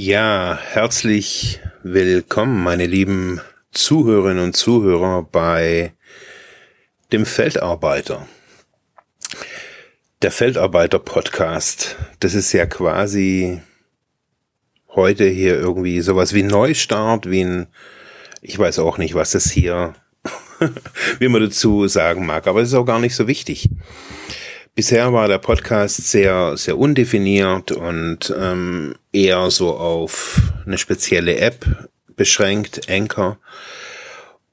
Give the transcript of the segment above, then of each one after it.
Ja, herzlich willkommen, meine lieben Zuhörerinnen und Zuhörer bei dem Feldarbeiter. Der Feldarbeiter-Podcast, das ist ja quasi heute hier irgendwie sowas wie Neustart, wie ein, ich weiß auch nicht, was das hier, wie man dazu sagen mag, aber es ist auch gar nicht so wichtig. Bisher war der Podcast sehr, sehr undefiniert und ähm, eher so auf eine spezielle App beschränkt, Anchor.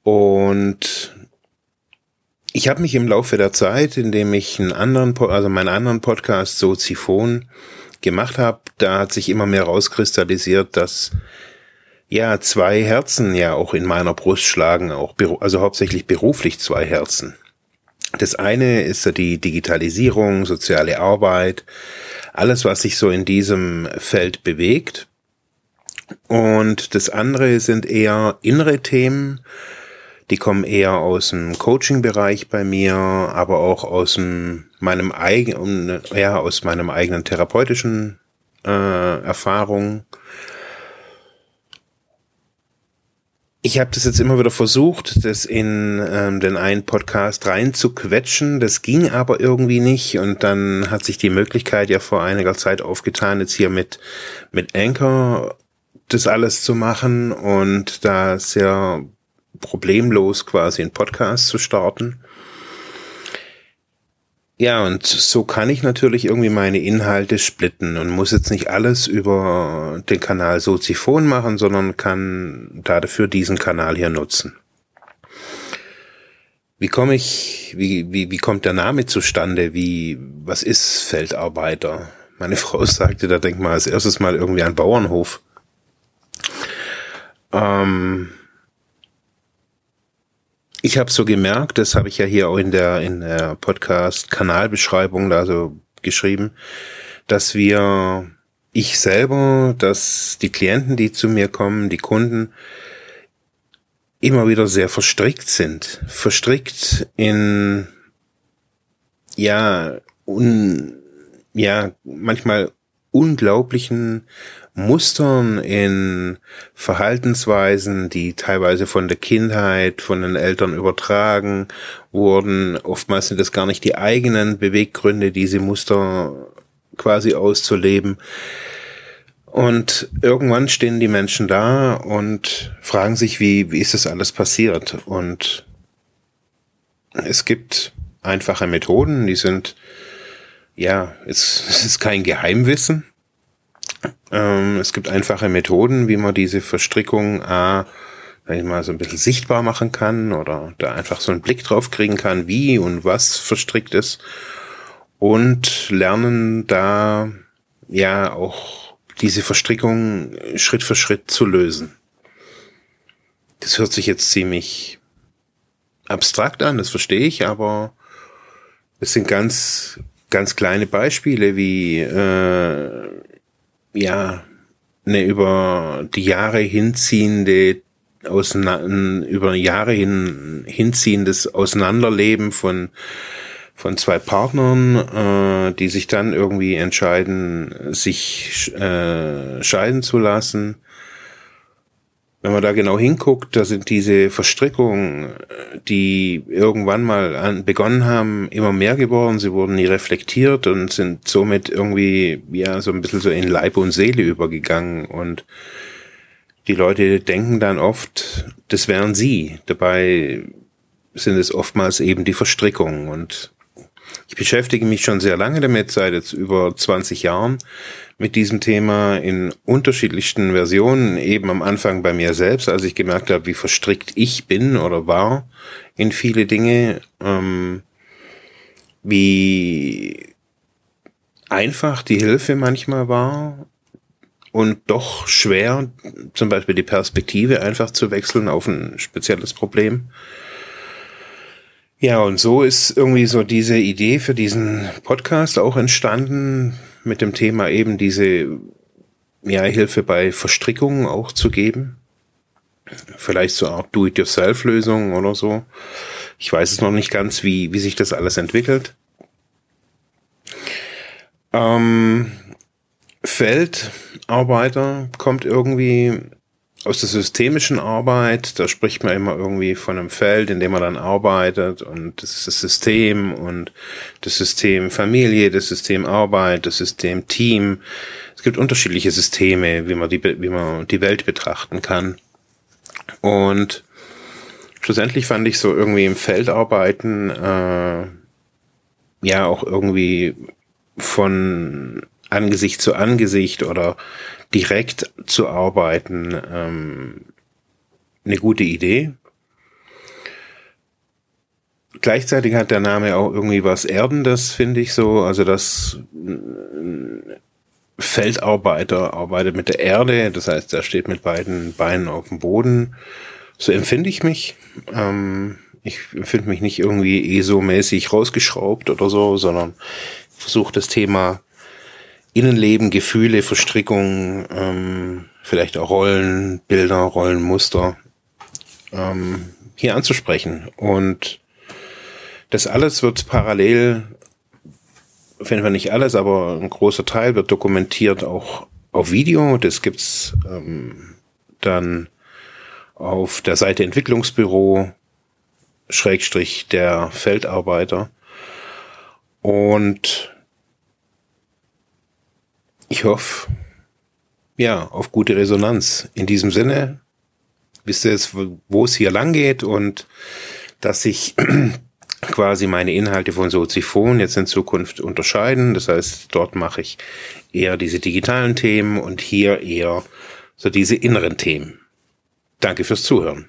Und ich habe mich im Laufe der Zeit, indem ich einen anderen, also meinen anderen Podcast Soziphon gemacht habe, da hat sich immer mehr rauskristallisiert, dass ja zwei Herzen ja auch in meiner Brust schlagen, auch also hauptsächlich beruflich zwei Herzen. Das eine ist ja die Digitalisierung, soziale Arbeit, alles, was sich so in diesem Feld bewegt. Und das andere sind eher innere Themen, die kommen eher aus dem Coaching-Bereich bei mir, aber auch aus dem, meinem eigenen, ja, aus meinem eigenen therapeutischen äh, Erfahrung. Ich habe das jetzt immer wieder versucht, das in ähm, den einen Podcast reinzuquetschen. Das ging aber irgendwie nicht. Und dann hat sich die Möglichkeit ja vor einiger Zeit aufgetan, jetzt hier mit, mit Anchor das alles zu machen und da sehr problemlos quasi einen Podcast zu starten. Ja, und so kann ich natürlich irgendwie meine Inhalte splitten und muss jetzt nicht alles über den Kanal Soziphon machen, sondern kann dafür diesen Kanal hier nutzen. Wie komme ich, wie, wie, wie kommt der Name zustande? Wie, was ist Feldarbeiter? Meine Frau sagte, da denk mal als erstes mal irgendwie an Bauernhof. Ähm, ich habe so gemerkt, das habe ich ja hier auch in der, in der Podcast-Kanalbeschreibung da so geschrieben, dass wir, ich selber, dass die Klienten, die zu mir kommen, die Kunden, immer wieder sehr verstrickt sind. Verstrickt in, ja, un, ja, manchmal unglaublichen Mustern, in Verhaltensweisen, die teilweise von der Kindheit, von den Eltern übertragen wurden. Oftmals sind es gar nicht die eigenen Beweggründe, diese Muster quasi auszuleben. Und irgendwann stehen die Menschen da und fragen sich, wie, wie ist das alles passiert? Und es gibt einfache Methoden, die sind, ja, es, es ist kein Geheimwissen. Ähm, es gibt einfache Methoden, wie man diese Verstrickung A, sag ich mal, so ein bisschen sichtbar machen kann oder da einfach so einen Blick drauf kriegen kann, wie und was verstrickt ist. Und lernen da ja auch diese Verstrickung Schritt für Schritt zu lösen. Das hört sich jetzt ziemlich abstrakt an, das verstehe ich, aber es sind ganz, ganz kleine Beispiele wie äh, ja, eine über die Jahre hinziehende auseinander, über Jahre hin hinziehendes Auseinanderleben von von zwei Partnern, äh, die sich dann irgendwie entscheiden, sich äh, scheiden zu lassen wenn man da genau hinguckt, da sind diese Verstrickungen, die irgendwann mal an, begonnen haben, immer mehr geworden. Sie wurden nie reflektiert und sind somit irgendwie, ja, so ein bisschen so in Leib und Seele übergegangen. Und die Leute denken dann oft, das wären sie. Dabei sind es oftmals eben die Verstrickungen. Und ich beschäftige mich schon sehr lange damit, seit jetzt über 20 Jahren mit diesem Thema in unterschiedlichsten Versionen, eben am Anfang bei mir selbst, als ich gemerkt habe, wie verstrickt ich bin oder war in viele Dinge, ähm, wie einfach die Hilfe manchmal war und doch schwer, zum Beispiel die Perspektive einfach zu wechseln auf ein spezielles Problem. Ja, und so ist irgendwie so diese Idee für diesen Podcast auch entstanden, mit dem Thema eben diese ja, Hilfe bei Verstrickungen auch zu geben. Vielleicht so eine Art Do-it-yourself-Lösung oder so. Ich weiß es noch nicht ganz, wie, wie sich das alles entwickelt. Ähm, Feldarbeiter kommt irgendwie aus der systemischen Arbeit, da spricht man immer irgendwie von einem Feld, in dem man dann arbeitet und das ist das System und das System Familie, das System Arbeit, das System Team. Es gibt unterschiedliche Systeme, wie man die, wie man die Welt betrachten kann. Und schlussendlich fand ich so irgendwie im Feldarbeiten äh, ja auch irgendwie von Angesicht zu Angesicht oder direkt zu arbeiten ähm, eine gute Idee. Gleichzeitig hat der Name auch irgendwie was Erdendes, finde ich so. Also das Feldarbeiter arbeitet mit der Erde, das heißt, er steht mit beiden Beinen auf dem Boden. So empfinde ich mich. Ähm, ich empfinde mich nicht irgendwie ESO-mäßig rausgeschraubt oder so, sondern versuche das Thema Innenleben, Gefühle, Verstrickungen, ähm, vielleicht auch Rollenbilder, Rollenmuster ähm, hier anzusprechen. Und das alles wird parallel, finden wir nicht alles, aber ein großer Teil wird dokumentiert auch auf Video. Das gibt's ähm, dann auf der Seite Entwicklungsbüro Schrägstrich der Feldarbeiter. Und ich hoffe, ja, auf gute Resonanz. In diesem Sinne, wisst ihr jetzt, wo es hier lang geht und dass sich quasi meine Inhalte von Soziphon jetzt in Zukunft unterscheiden. Das heißt, dort mache ich eher diese digitalen Themen und hier eher so diese inneren Themen. Danke fürs Zuhören.